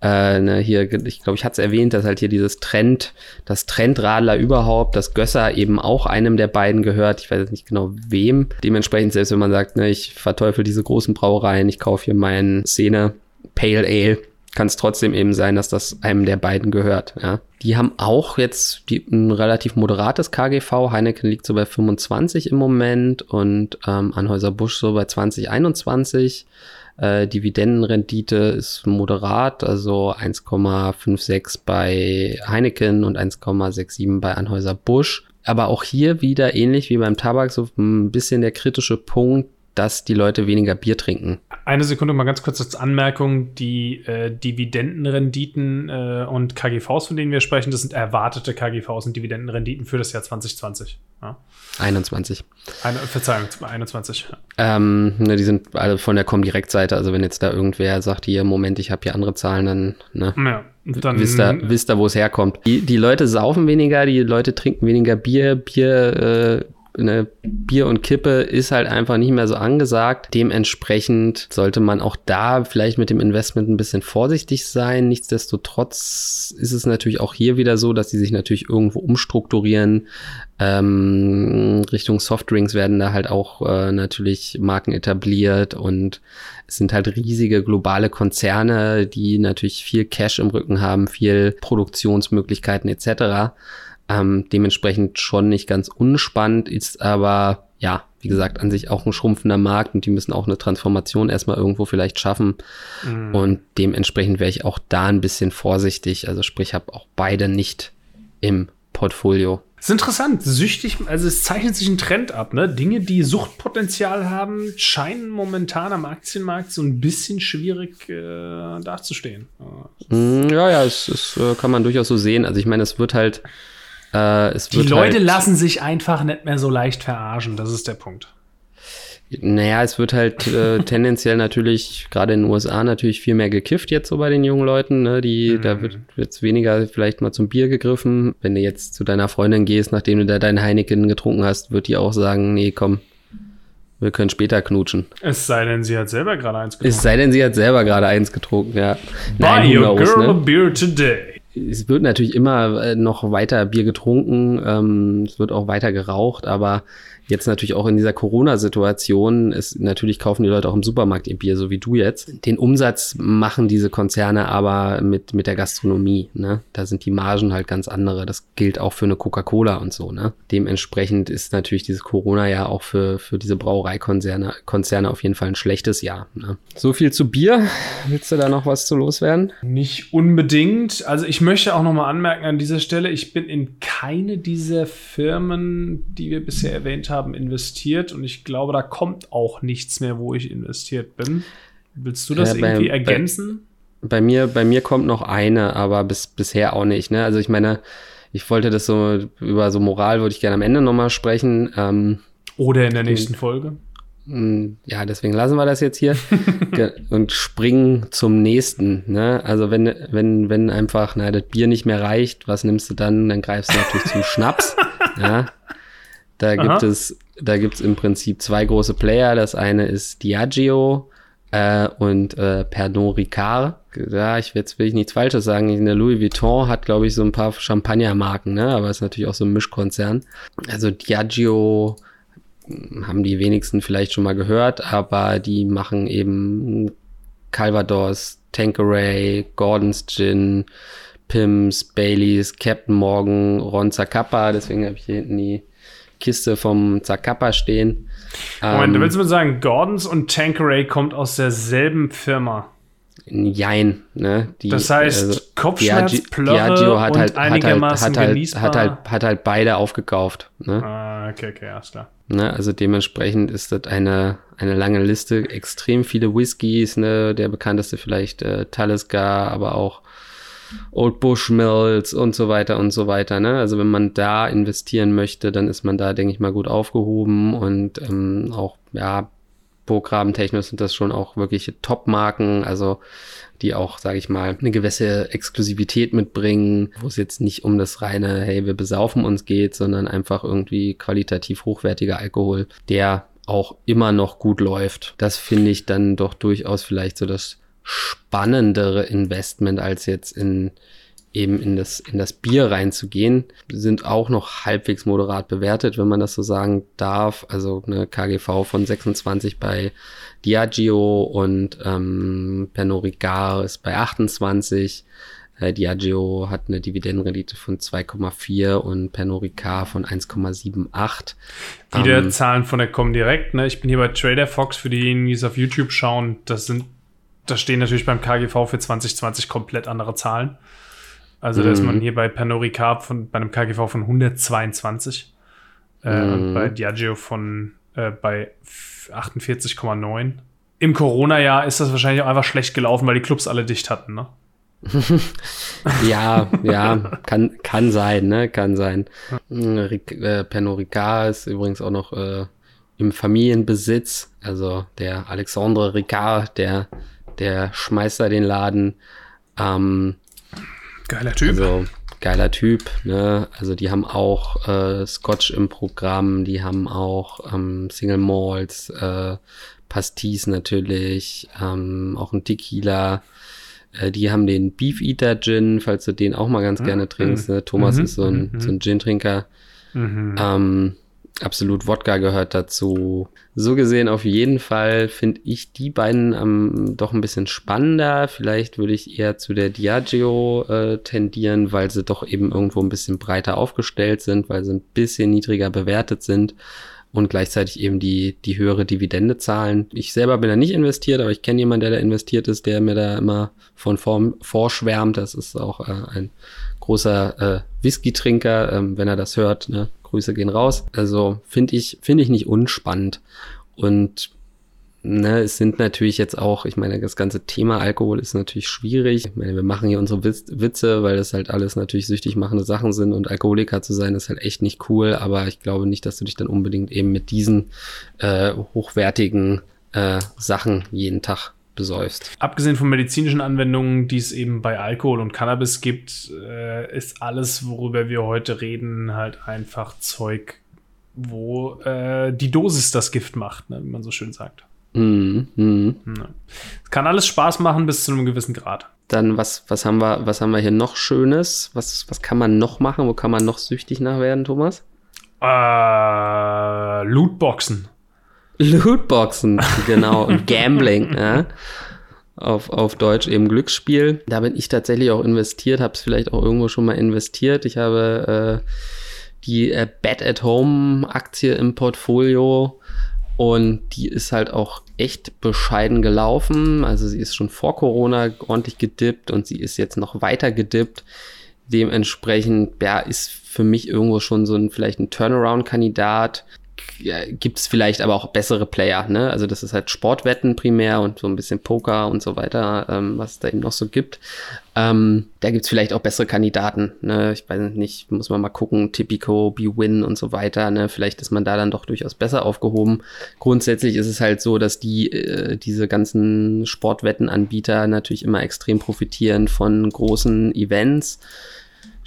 Speaker 2: Äh, ne, hier, ich glaube, ich hatte es erwähnt, dass halt hier dieses Trend, das Trendradler überhaupt, das Gösser eben auch einem der beiden gehört. Ich weiß jetzt nicht genau wem. Dementsprechend, selbst wenn man sagt, ne, ich verteufel diese großen Brauereien, ich kaufe hier meinen Szene Pale Ale, kann es trotzdem eben sein, dass das einem der beiden gehört. Ja. Die haben auch jetzt die, ein relativ moderates KGV. Heineken liegt so bei 25 im Moment und ähm, Anhäuser Busch so bei 2021. Äh, Dividendenrendite ist moderat, also 1,56 bei Heineken und 1,67 bei Anhäuser Busch. Aber auch hier wieder ähnlich wie beim Tabak so ein bisschen der kritische Punkt, dass die Leute weniger Bier trinken.
Speaker 1: Eine Sekunde mal ganz kurz als Anmerkung. Die äh, Dividendenrenditen äh, und KGVs, von denen wir sprechen, das sind erwartete KGVs und Dividendenrenditen für das Jahr 2020. Ja.
Speaker 2: 21.
Speaker 1: Eine, Verzeihung, 21.
Speaker 2: Ähm, ne, die sind alle von der Comdirect-Seite. Also wenn jetzt da irgendwer sagt, hier, Moment, ich habe hier andere Zahlen, dann, ne,
Speaker 1: ja, dann
Speaker 2: wisst ihr, wisst ihr wo es herkommt. Die, die Leute saufen weniger, die Leute trinken weniger Bier. Bier äh, ne, Bier und Kippe ist halt einfach nicht mehr so angesagt. Dementsprechend sollte man auch da vielleicht mit dem Investment ein bisschen vorsichtig sein. Nichtsdestotrotz ist es natürlich auch hier wieder so, dass die sich natürlich irgendwo umstrukturieren. Ähm, Richtung Softdrinks werden da halt auch äh, natürlich Marken etabliert und es sind halt riesige globale Konzerne, die natürlich viel Cash im Rücken haben, viel Produktionsmöglichkeiten etc. Ähm, dementsprechend schon nicht ganz unspannend, ist aber ja, wie gesagt, an sich auch ein schrumpfender Markt und die müssen auch eine Transformation erstmal irgendwo vielleicht schaffen. Mhm. Und dementsprechend wäre ich auch da ein bisschen vorsichtig. Also sprich, habe auch beide nicht im Portfolio.
Speaker 1: Das ist interessant, süchtig, also es zeichnet sich ein Trend ab, ne? Dinge, die Suchtpotenzial haben, scheinen momentan am Aktienmarkt so ein bisschen schwierig äh, dazustehen.
Speaker 2: Mm, ja, ja, es, es äh, kann man durchaus so sehen. Also ich meine, es wird halt äh,
Speaker 1: die Leute halt, lassen sich einfach nicht mehr so leicht verarschen, das ist der Punkt.
Speaker 2: Naja, es wird halt äh, tendenziell natürlich, gerade in den USA, natürlich viel mehr gekifft jetzt so bei den jungen Leuten. Ne? Die, mhm. Da wird jetzt weniger vielleicht mal zum Bier gegriffen. Wenn du jetzt zu deiner Freundin gehst, nachdem du da deinen Heineken getrunken hast, wird die auch sagen, nee, komm, wir können später knutschen.
Speaker 1: Es sei denn, sie hat selber gerade eins getrunken.
Speaker 2: Es sei denn, sie hat selber gerade eins getrunken, ja.
Speaker 1: Buy your girl ne? a beer today
Speaker 2: es wird natürlich immer äh, noch weiter Bier getrunken, ähm, es wird auch weiter geraucht, aber jetzt natürlich auch in dieser Corona-Situation ist natürlich kaufen die Leute auch im Supermarkt ihr Bier, so wie du jetzt. Den Umsatz machen diese Konzerne aber mit, mit der Gastronomie. Ne? Da sind die Margen halt ganz andere. Das gilt auch für eine Coca-Cola und so. Ne? Dementsprechend ist natürlich dieses Corona-Jahr auch für, für diese Brauereikonzerne Konzerne auf jeden Fall ein schlechtes Jahr. Ne? So viel zu Bier. Willst du da noch was zu loswerden?
Speaker 1: Nicht unbedingt. Also ich möchte auch noch mal anmerken an dieser Stelle, ich bin in keine dieser Firmen, die wir bisher erwähnt haben, investiert und ich glaube, da kommt auch nichts mehr, wo ich investiert bin. Willst du das ja, bei, irgendwie ergänzen?
Speaker 2: Bei, bei, mir, bei mir kommt noch eine, aber bis, bisher auch nicht. Ne? Also ich meine, ich wollte das so über so Moral würde ich gerne am Ende nochmal sprechen. Ähm,
Speaker 1: Oder in der nächsten Folge.
Speaker 2: Hm, ja, deswegen lassen wir das jetzt hier und springen zum nächsten. Ne? Also wenn, wenn, wenn einfach na, das Bier nicht mehr reicht, was nimmst du dann? Dann greifst du natürlich zum Schnaps. Ja? Da Aha. gibt es, da gibt es im Prinzip zwei große Player. Das eine ist Diageo äh, und äh, Pernod Ricard. Ja, ich jetzt will ich nichts Falsches sagen. Der Louis Vuitton hat, glaube ich, so ein paar Champagnermarken, ne? Aber ist natürlich auch so ein Mischkonzern. Also Diageo haben die wenigsten vielleicht schon mal gehört, aber die machen eben Calvados, Tanqueray, Gordon's Gin, Pims, Baileys, Captain Morgan, Ron Zacapa. Deswegen habe ich hier hinten die Kiste vom Zacapa stehen.
Speaker 1: Moment, ähm, willst du mir sagen, Gordons und Tanqueray kommt aus derselben Firma?
Speaker 2: Jein, ne?
Speaker 1: Die, das heißt, also, Kopfschmerz, Diageo, Plörre Diageo
Speaker 2: hat halt, einigermaßen hat halt, hat, halt, hat, halt, hat halt beide aufgekauft. Ne?
Speaker 1: Ah, okay, okay, alles klar.
Speaker 2: Ne? Also dementsprechend ist das eine, eine lange Liste, extrem viele Whiskys, ne? Der bekannteste vielleicht äh, Talisker, aber auch Old Bushmills und so weiter und so weiter. Ne? Also wenn man da investieren möchte, dann ist man da, denke ich mal, gut aufgehoben und ähm, auch, ja, programmtechnisch sind das schon auch wirklich Top-Marken, also die auch, sage ich mal, eine gewisse Exklusivität mitbringen, wo es jetzt nicht um das reine, hey, wir besaufen uns geht, sondern einfach irgendwie qualitativ hochwertiger Alkohol, der auch immer noch gut läuft. Das finde ich dann doch durchaus vielleicht so das spannendere Investment als jetzt in eben in das, in das Bier reinzugehen, sind auch noch halbwegs moderat bewertet, wenn man das so sagen darf. Also eine KGV von 26 bei Diageo und ähm, Pernod Ricard ist bei 28. Äh, Diageo hat eine Dividendenrendite von 2,4 und Pernod Ricard von 1,78.
Speaker 1: Wieder ähm, Zahlen von der Comdirect. Ne? Ich bin hier bei Trader Fox für diejenigen, die es auf YouTube schauen. Das sind, da stehen natürlich beim KGV für 2020 komplett andere Zahlen. Also da ist man mhm. hier bei Pernod Ricard von, bei einem KGV von 122 äh, mm. und bei Diageo von äh, bei 48,9. Im Corona-Jahr ist das wahrscheinlich auch einfach schlecht gelaufen, weil die Clubs alle dicht hatten, ne?
Speaker 2: ja, ja, kann, kann sein, ne? Kann sein. Ric äh, Pernod Ricard ist übrigens auch noch äh, im Familienbesitz. Also der Alexandre Ricard, der, der schmeißt da den Laden. Ähm,
Speaker 1: Geiler Typ.
Speaker 2: Also, geiler Typ, ne? Also die haben auch äh, Scotch im Programm, die haben auch ähm, Single Malts, äh, Pastis natürlich, ähm, auch ein Tequila. Äh, die haben den Beef Eater Gin, falls du den auch mal ganz mhm. gerne trinkst. Ne? Thomas mhm. ist so ein, mhm. so ein Gin-Trinker. Mhm. Ähm, absolut Wodka gehört dazu. So gesehen auf jeden Fall finde ich die beiden ähm, doch ein bisschen spannender. Vielleicht würde ich eher zu der Diageo äh, tendieren, weil sie doch eben irgendwo ein bisschen breiter aufgestellt sind, weil sie ein bisschen niedriger bewertet sind und gleichzeitig eben die, die höhere Dividende zahlen. Ich selber bin da nicht investiert, aber ich kenne jemanden, der da investiert ist, der mir da immer von vorn vorschwärmt. Das ist auch äh, ein großer äh, Whisky-Trinker, ähm, wenn er das hört. Ne? Grüße gehen raus. Also finde ich, finde ich nicht unspannend. Und ne, es sind natürlich jetzt auch, ich meine, das ganze Thema Alkohol ist natürlich schwierig. Ich meine, wir machen hier unsere Witze, weil das halt alles natürlich süchtig machende Sachen sind und Alkoholiker zu sein ist halt echt nicht cool, aber ich glaube nicht, dass du dich dann unbedingt eben mit diesen äh, hochwertigen äh, Sachen jeden Tag besäufst.
Speaker 1: Abgesehen von medizinischen Anwendungen, die es eben bei Alkohol und Cannabis gibt, äh, ist alles, worüber wir heute reden, halt einfach Zeug, wo äh, die Dosis das Gift macht, ne, wie man so schön sagt. Mhm. Mhm. Es kann alles Spaß machen bis zu einem gewissen Grad.
Speaker 2: Dann, was, was, haben, wir, was haben wir hier noch Schönes? Was, was kann man noch machen? Wo kann man noch süchtig nach werden, Thomas?
Speaker 1: Äh, Lootboxen.
Speaker 2: Lootboxen, genau. Und Gambling, ja. Auf, auf Deutsch eben Glücksspiel. Da bin ich tatsächlich auch investiert, habe es vielleicht auch irgendwo schon mal investiert. Ich habe äh, die äh, Bet at Home Aktie im Portfolio und die ist halt auch echt bescheiden gelaufen. Also sie ist schon vor Corona ordentlich gedippt und sie ist jetzt noch weiter gedippt. Dementsprechend, ja, ist für mich irgendwo schon so ein vielleicht ein Turnaround-Kandidat gibt es vielleicht aber auch bessere Player, ne? Also das ist halt Sportwetten primär und so ein bisschen Poker und so weiter, ähm, was es da eben noch so gibt. Ähm, da gibt es vielleicht auch bessere Kandidaten, ne? Ich weiß nicht, muss man mal gucken, Tipico, B-Win und so weiter, ne? Vielleicht ist man da dann doch durchaus besser aufgehoben. Grundsätzlich ist es halt so, dass die, äh, diese ganzen Sportwettenanbieter natürlich immer extrem profitieren von großen Events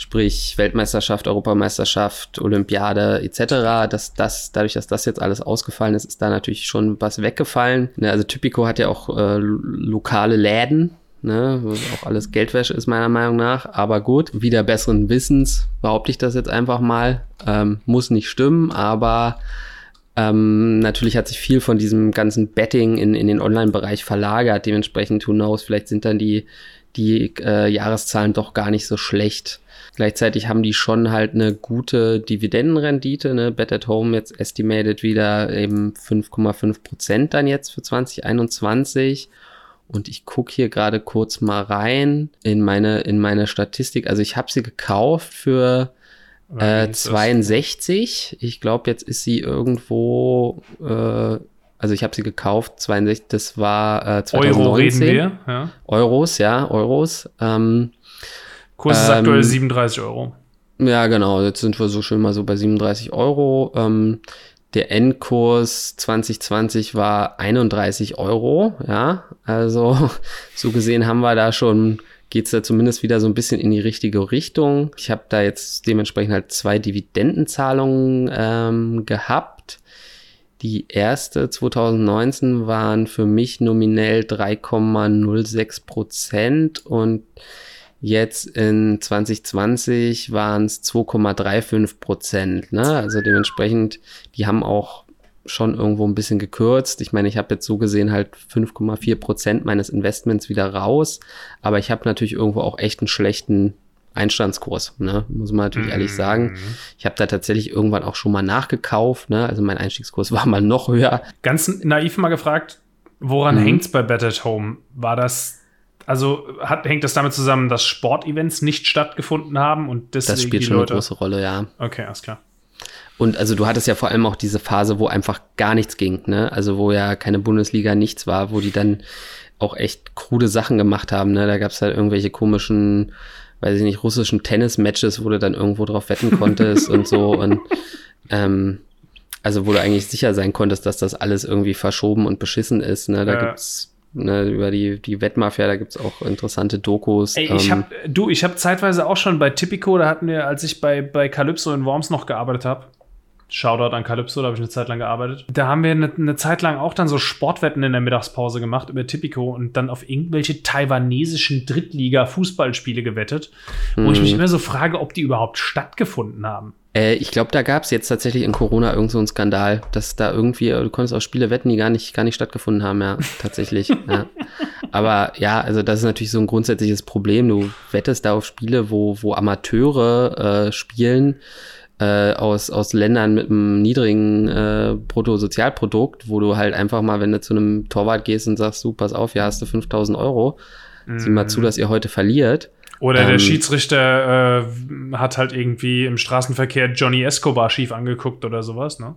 Speaker 2: sprich Weltmeisterschaft, Europameisterschaft, Olympiade etc., dass das, dadurch, dass das jetzt alles ausgefallen ist, ist da natürlich schon was weggefallen. Ne, also Typico hat ja auch äh, lokale Läden, ne, auch alles Geldwäsche ist meiner Meinung nach, aber gut, wieder besseren Wissens behaupte ich das jetzt einfach mal, ähm, muss nicht stimmen, aber ähm, natürlich hat sich viel von diesem ganzen Betting in, in den Online-Bereich verlagert. Dementsprechend, who knows, vielleicht sind dann die, die äh, Jahreszahlen doch gar nicht so schlecht. Gleichzeitig haben die schon halt eine gute Dividendenrendite, ne? Bet at Home jetzt estimated wieder eben 5,5 Prozent dann jetzt für 2021. Und ich gucke hier gerade kurz mal rein in meine, in meine Statistik. Also ich habe sie gekauft für äh, 62. Ich glaube, jetzt ist sie irgendwo, äh, also ich habe sie gekauft, 62, das war äh, 2019. Euro reden wir, ja. Euros, ja, Euros. Ähm,
Speaker 1: Kurs ist ähm, aktuell 37 Euro.
Speaker 2: Ja, genau. Jetzt sind wir so schön mal so bei 37 Euro. Ähm, der Endkurs 2020 war 31 Euro. Ja, also so gesehen haben wir da schon, geht es da zumindest wieder so ein bisschen in die richtige Richtung. Ich habe da jetzt dementsprechend halt zwei Dividendenzahlungen ähm, gehabt. Die erste 2019 waren für mich nominell 3,06 Prozent und Jetzt in 2020 waren es 2,35 Prozent. Ne? Also dementsprechend, die haben auch schon irgendwo ein bisschen gekürzt. Ich meine, ich habe jetzt so gesehen halt 5,4 Prozent meines Investments wieder raus, aber ich habe natürlich irgendwo auch echt einen schlechten Einstandskurs, ne? muss man natürlich mhm. ehrlich sagen. Ich habe da tatsächlich irgendwann auch schon mal nachgekauft, ne? also mein Einstiegskurs war mal noch höher.
Speaker 1: Ganz naiv mal gefragt, woran mhm. es bei Bet at Home? War das also hat, hängt das damit zusammen, dass Sportevents nicht stattgefunden haben und deswegen
Speaker 2: Das spielt schon Leute... eine große Rolle, ja.
Speaker 1: Okay, alles klar.
Speaker 2: Und also du hattest ja vor allem auch diese Phase, wo einfach gar nichts ging, ne? Also wo ja keine Bundesliga nichts war, wo die dann auch echt krude Sachen gemacht haben, ne? Da gab es halt irgendwelche komischen, weiß ich nicht, russischen Tennis-Matches, wo du dann irgendwo drauf wetten konntest und so und ähm, also wo du eigentlich sicher sein konntest, dass das alles irgendwie verschoben und beschissen ist, ne? Da ja. gibt's Ne, über die, die Wettmafia, da gibt es auch interessante Dokus.
Speaker 1: Ey, ich ähm, hab, du, ich habe zeitweise auch schon bei Tipico, da hatten wir, als ich bei, bei Calypso in Worms noch gearbeitet habe, Shoutout an Calypso, da habe ich eine Zeit lang gearbeitet. Da haben wir eine, eine, Zeit lang auch dann so Sportwetten in der Mittagspause gemacht über Tipico und dann auf irgendwelche taiwanesischen Drittliga-Fußballspiele gewettet, wo mhm. ich mich immer so frage, ob die überhaupt stattgefunden haben.
Speaker 2: Äh, ich glaube, da gab es jetzt tatsächlich in Corona irgend so einen Skandal, dass da irgendwie, du konntest auch Spiele wetten, die gar nicht, gar nicht stattgefunden haben, ja, tatsächlich. ja. Aber ja, also das ist natürlich so ein grundsätzliches Problem. Du wettest da auf Spiele, wo, wo Amateure äh, spielen äh, aus, aus Ländern mit einem niedrigen äh, Bruttosozialprodukt, wo du halt einfach mal, wenn du zu einem Torwart gehst und sagst, du, pass auf, hier hast du 5000 Euro, mm. sieh mal zu, mhm. dass ihr heute verliert
Speaker 1: oder ähm, der Schiedsrichter äh, hat halt irgendwie im Straßenverkehr Johnny Escobar schief angeguckt oder sowas, ne?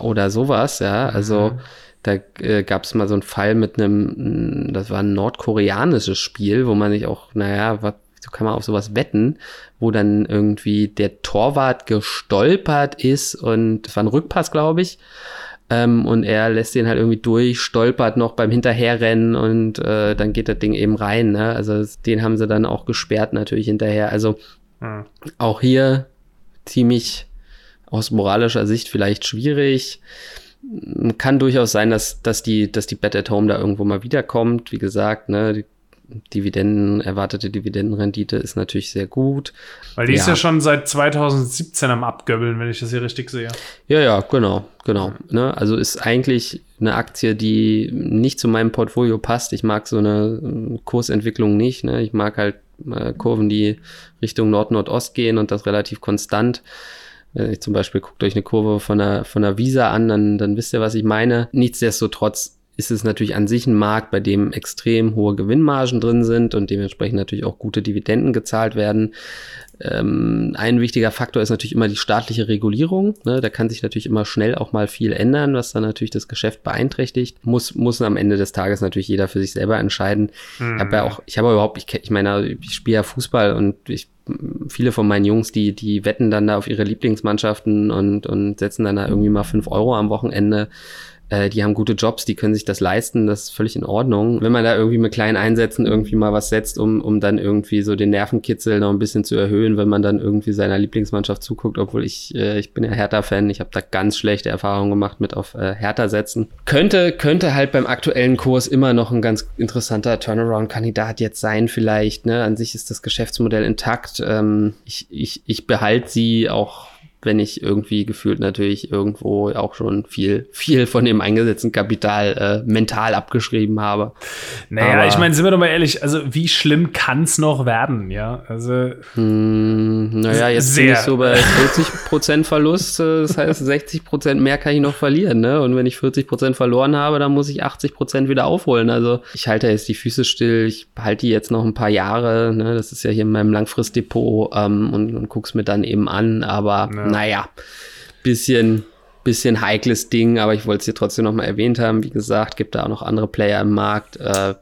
Speaker 2: Oder sowas, ja. Also mhm. da äh, gab es mal so einen Fall mit einem, das war ein nordkoreanisches Spiel, wo man sich auch, naja, was, so kann man auf sowas wetten, wo dann irgendwie der Torwart gestolpert ist und es war ein Rückpass, glaube ich. Ähm, und er lässt den halt irgendwie durch, stolpert noch beim Hinterherrennen und äh, dann geht das Ding eben rein. Ne? Also den haben sie dann auch gesperrt natürlich hinterher. Also hm. auch hier ziemlich aus moralischer Sicht vielleicht schwierig. Kann durchaus sein, dass, dass die, dass die Bet at Home da irgendwo mal wiederkommt. Wie gesagt, ne, die Dividenden, erwartete Dividendenrendite ist natürlich sehr gut.
Speaker 1: Weil die ja. ist ja schon seit 2017 am Abgöbbeln, wenn ich das hier richtig sehe.
Speaker 2: Ja, ja, genau, genau. Ne? Also ist eigentlich eine Aktie, die nicht zu meinem Portfolio passt. Ich mag so eine äh, Kursentwicklung nicht. Ne? Ich mag halt äh, Kurven, die Richtung Nord-Nordost gehen und das relativ konstant. Wenn ich zum Beispiel guckt euch eine Kurve von der, von der Visa an, dann, dann wisst ihr, was ich meine. Nichtsdestotrotz ist es natürlich an sich ein Markt, bei dem extrem hohe Gewinnmargen drin sind und dementsprechend natürlich auch gute Dividenden gezahlt werden. Ähm, ein wichtiger Faktor ist natürlich immer die staatliche Regulierung. Ne? Da kann sich natürlich immer schnell auch mal viel ändern, was dann natürlich das Geschäft beeinträchtigt. Muss, muss am Ende des Tages natürlich jeder für sich selber entscheiden. Mhm. Ich habe ja auch, ich habe überhaupt, ich, ich meine, ich spiele ja Fußball und ich viele von meinen Jungs, die, die wetten dann da auf ihre Lieblingsmannschaften und, und setzen dann da irgendwie mal fünf Euro am Wochenende äh, die haben gute Jobs, die können sich das leisten, das ist völlig in Ordnung. Wenn man da irgendwie mit kleinen Einsätzen irgendwie mal was setzt, um, um dann irgendwie so den Nervenkitzel noch ein bisschen zu erhöhen, wenn man dann irgendwie seiner Lieblingsmannschaft zuguckt, obwohl ich, äh, ich bin ja Hertha-Fan, ich habe da ganz schlechte Erfahrungen gemacht mit auf äh, Hertha setzen. Könnte, könnte halt beim aktuellen Kurs immer noch ein ganz interessanter Turnaround-Kandidat jetzt sein, vielleicht. Ne? An sich ist das Geschäftsmodell intakt. Ähm, ich, ich, ich behalte sie auch wenn ich irgendwie gefühlt natürlich irgendwo auch schon viel, viel von dem eingesetzten Kapital äh, mental abgeschrieben habe.
Speaker 1: Naja, Aber, ich meine, sind wir doch mal ehrlich, also wie schlimm kann es noch werden, ja? Also.
Speaker 2: Hm, naja, jetzt sehr. bin ich so bei 40% Verlust, äh, das heißt 60% mehr kann ich noch verlieren, ne? Und wenn ich 40% verloren habe, dann muss ich 80% wieder aufholen. Also ich halte jetzt die Füße still, ich halte die jetzt noch ein paar Jahre, ne? Das ist ja hier in meinem Langfristdepot ähm, und, und guck's mir dann eben an, aber ja naja, bisschen, bisschen heikles Ding, aber ich wollte es hier trotzdem nochmal erwähnt haben. Wie gesagt, gibt da auch noch andere Player im Markt. Äh,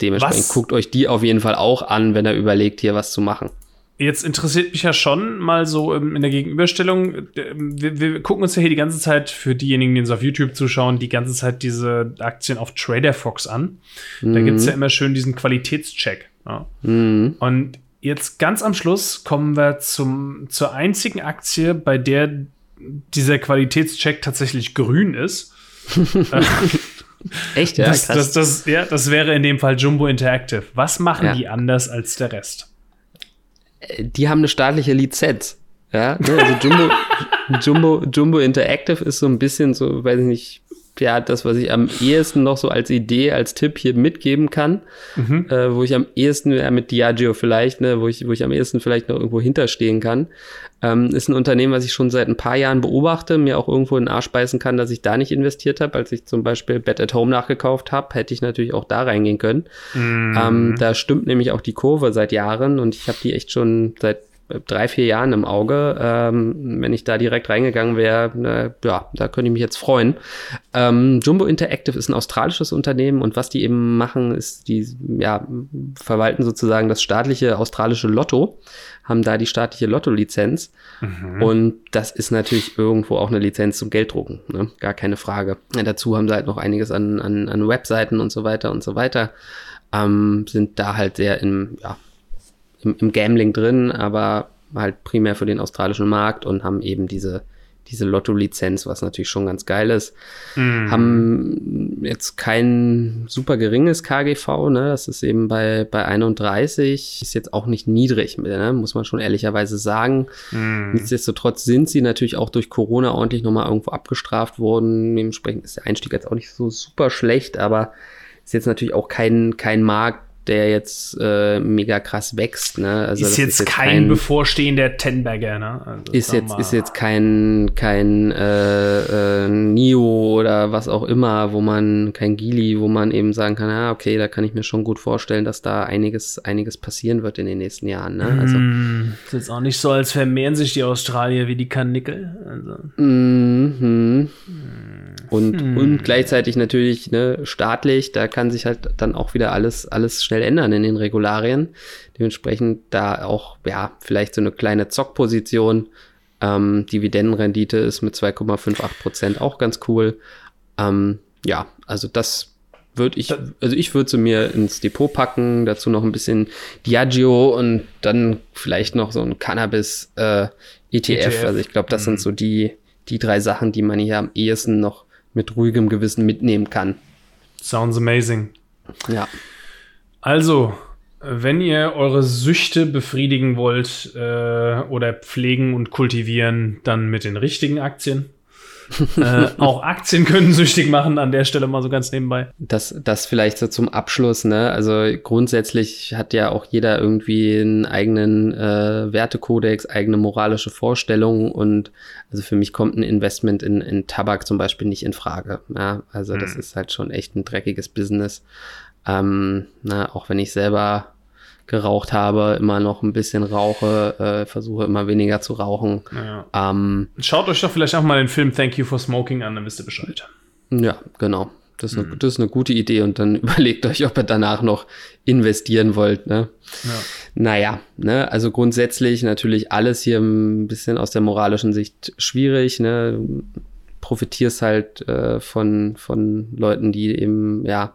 Speaker 2: dementsprechend was? guckt euch die auf jeden Fall auch an, wenn er überlegt, hier was zu machen.
Speaker 1: Jetzt interessiert mich ja schon mal so in der Gegenüberstellung. Wir, wir, gucken uns ja hier die ganze Zeit für diejenigen, die uns auf YouTube zuschauen, die ganze Zeit diese Aktien auf Trader Fox an. Mhm. Da gibt es ja immer schön diesen Qualitätscheck. Ja. Mhm. Und Jetzt ganz am Schluss kommen wir zum, zur einzigen Aktie, bei der dieser Qualitätscheck tatsächlich grün ist.
Speaker 2: Echt, ja?
Speaker 1: Das, das, das, ja? das wäre in dem Fall Jumbo Interactive. Was machen ja. die anders als der Rest?
Speaker 2: äh, die haben eine staatliche Lizenz. Ja, also Jumbo, Jumbo, Jumbo Interactive ist so ein bisschen so, weiß ich nicht, ja, das, was ich am ehesten noch so als Idee, als Tipp hier mitgeben kann, mhm. äh, wo ich am ehesten, ja, mit Diageo vielleicht, ne, wo ich, wo ich am ehesten vielleicht noch irgendwo hinterstehen kann, ähm, ist ein Unternehmen, was ich schon seit ein paar Jahren beobachte, mir auch irgendwo in den Arsch beißen kann, dass ich da nicht investiert habe. Als ich zum Beispiel Bed at Home nachgekauft habe, hätte ich natürlich auch da reingehen können. Mhm. Ähm, da stimmt nämlich auch die Kurve seit Jahren und ich habe die echt schon seit drei, vier Jahren im Auge. Ähm, wenn ich da direkt reingegangen wäre, ne, ja, da könnte ich mich jetzt freuen. Ähm, Jumbo Interactive ist ein australisches Unternehmen und was die eben machen, ist, die ja, verwalten sozusagen das staatliche australische Lotto, haben da die staatliche Lotto-Lizenz. Mhm. Und das ist natürlich irgendwo auch eine Lizenz zum Gelddrucken, ne? gar keine Frage. Ja, dazu haben sie halt noch einiges an, an, an Webseiten und so weiter und so weiter. Ähm, sind da halt sehr im, ja, im, im Gambling drin, aber halt primär für den australischen Markt und haben eben diese, diese Lotto-Lizenz, was natürlich schon ganz geil ist. Mm. Haben jetzt kein super geringes KGV, ne? Das ist eben bei, bei 31, ist jetzt auch nicht niedrig, ne? muss man schon ehrlicherweise sagen. Mm. Nichtsdestotrotz sind sie natürlich auch durch Corona ordentlich nochmal irgendwo abgestraft worden. Dementsprechend ist der Einstieg jetzt auch nicht so super schlecht, aber ist jetzt natürlich auch kein, kein Markt, der jetzt äh, mega krass wächst. Ne?
Speaker 1: Also ist, jetzt ist, jetzt kein, kein bevorstehender Tenbagger. Ne?
Speaker 2: Also ist, jetzt, ist jetzt kein, kein äh, äh, Nio oder was auch immer, wo man, kein Gili, wo man eben sagen kann, ja, okay, da kann ich mir schon gut vorstellen, dass da einiges, einiges passieren wird in den nächsten Jahren. Ne? Also,
Speaker 1: mm, ist jetzt auch nicht so, als vermehren sich die Australier wie die Karnickel. Also.
Speaker 2: Mm -hmm. Und, hm. und gleichzeitig natürlich ne, staatlich, da kann sich halt dann auch wieder alles, alles schnell ändern in den Regularien. Dementsprechend da auch, ja, vielleicht so eine kleine Zockposition. Ähm, Dividendenrendite ist mit 2,58 Prozent auch ganz cool. Ähm, ja, also das würde ich, also ich würde sie mir ins Depot packen, dazu noch ein bisschen Diageo und dann vielleicht noch so ein Cannabis äh, ETF. ETF. Also ich glaube, das mhm. sind so die, die drei Sachen, die man hier am ehesten noch mit ruhigem Gewissen mitnehmen kann.
Speaker 1: Sounds amazing.
Speaker 2: Ja.
Speaker 1: Also, wenn ihr eure Süchte befriedigen wollt äh, oder pflegen und kultivieren, dann mit den richtigen Aktien äh, auch Aktien können süchtig machen, an der Stelle mal so ganz nebenbei.
Speaker 2: Das, das vielleicht so zum Abschluss, ne? Also grundsätzlich hat ja auch jeder irgendwie einen eigenen äh, Wertekodex, eigene moralische Vorstellungen und also für mich kommt ein Investment in, in Tabak zum Beispiel nicht in Frage. Ja? Also das hm. ist halt schon echt ein dreckiges Business. Ähm, na, auch wenn ich selber geraucht habe, immer noch ein bisschen rauche, äh, versuche immer weniger zu rauchen.
Speaker 1: Ja. Ähm, Schaut euch doch vielleicht auch mal den Film Thank You for Smoking an, dann wisst ihr Bescheid.
Speaker 2: Ja, genau. Das ist, eine, mhm. das ist eine gute Idee und dann überlegt euch, ob ihr danach noch investieren wollt. Ne? Ja. Naja, ne? also grundsätzlich natürlich alles hier ein bisschen aus der moralischen Sicht schwierig. Ne? Profitierst halt äh, von, von Leuten, die eben ja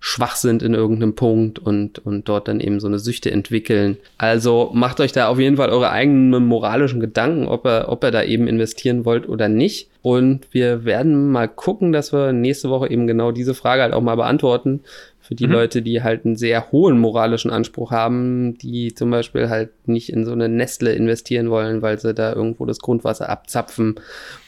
Speaker 2: schwach sind in irgendeinem Punkt und, und dort dann eben so eine Süchte entwickeln. Also macht euch da auf jeden Fall eure eigenen moralischen Gedanken, ob ihr, ob ihr da eben investieren wollt oder nicht. Und wir werden mal gucken, dass wir nächste Woche eben genau diese Frage halt auch mal beantworten. Für die mhm. Leute, die halt einen sehr hohen moralischen Anspruch haben, die zum Beispiel halt nicht in so eine Nestle investieren wollen, weil sie da irgendwo das Grundwasser abzapfen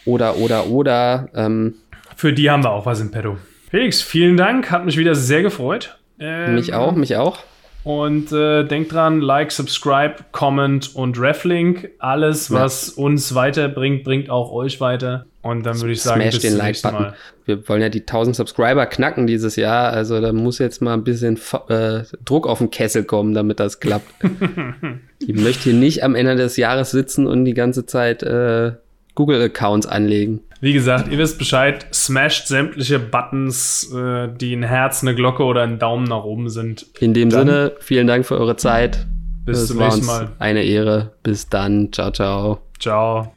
Speaker 2: oder, oder, oder. Ähm,
Speaker 1: Für die haben wir auch was im Petto. Felix, vielen Dank. Hat mich wieder sehr gefreut.
Speaker 2: Ähm, mich auch, mich auch.
Speaker 1: Und äh, denkt dran, Like, Subscribe, Comment und Reflink. Alles, was ja. uns weiterbringt, bringt auch euch weiter. Und dann würde ich sagen,
Speaker 2: Smash bis den Like-Button. Wir wollen ja die 1000 Subscriber knacken dieses Jahr. Also da muss jetzt mal ein bisschen äh, Druck auf den Kessel kommen, damit das klappt. ich möchte hier nicht am Ende des Jahres sitzen und die ganze Zeit äh, Google-Accounts anlegen.
Speaker 1: Wie gesagt, ihr wisst Bescheid, smasht sämtliche Buttons, äh, die ein Herz, eine Glocke oder ein Daumen nach oben sind.
Speaker 2: In dem dann Sinne, vielen Dank für eure Zeit.
Speaker 1: Bis das zum nächsten Mal.
Speaker 2: Eine Ehre. Bis dann. Ciao, ciao.
Speaker 1: Ciao.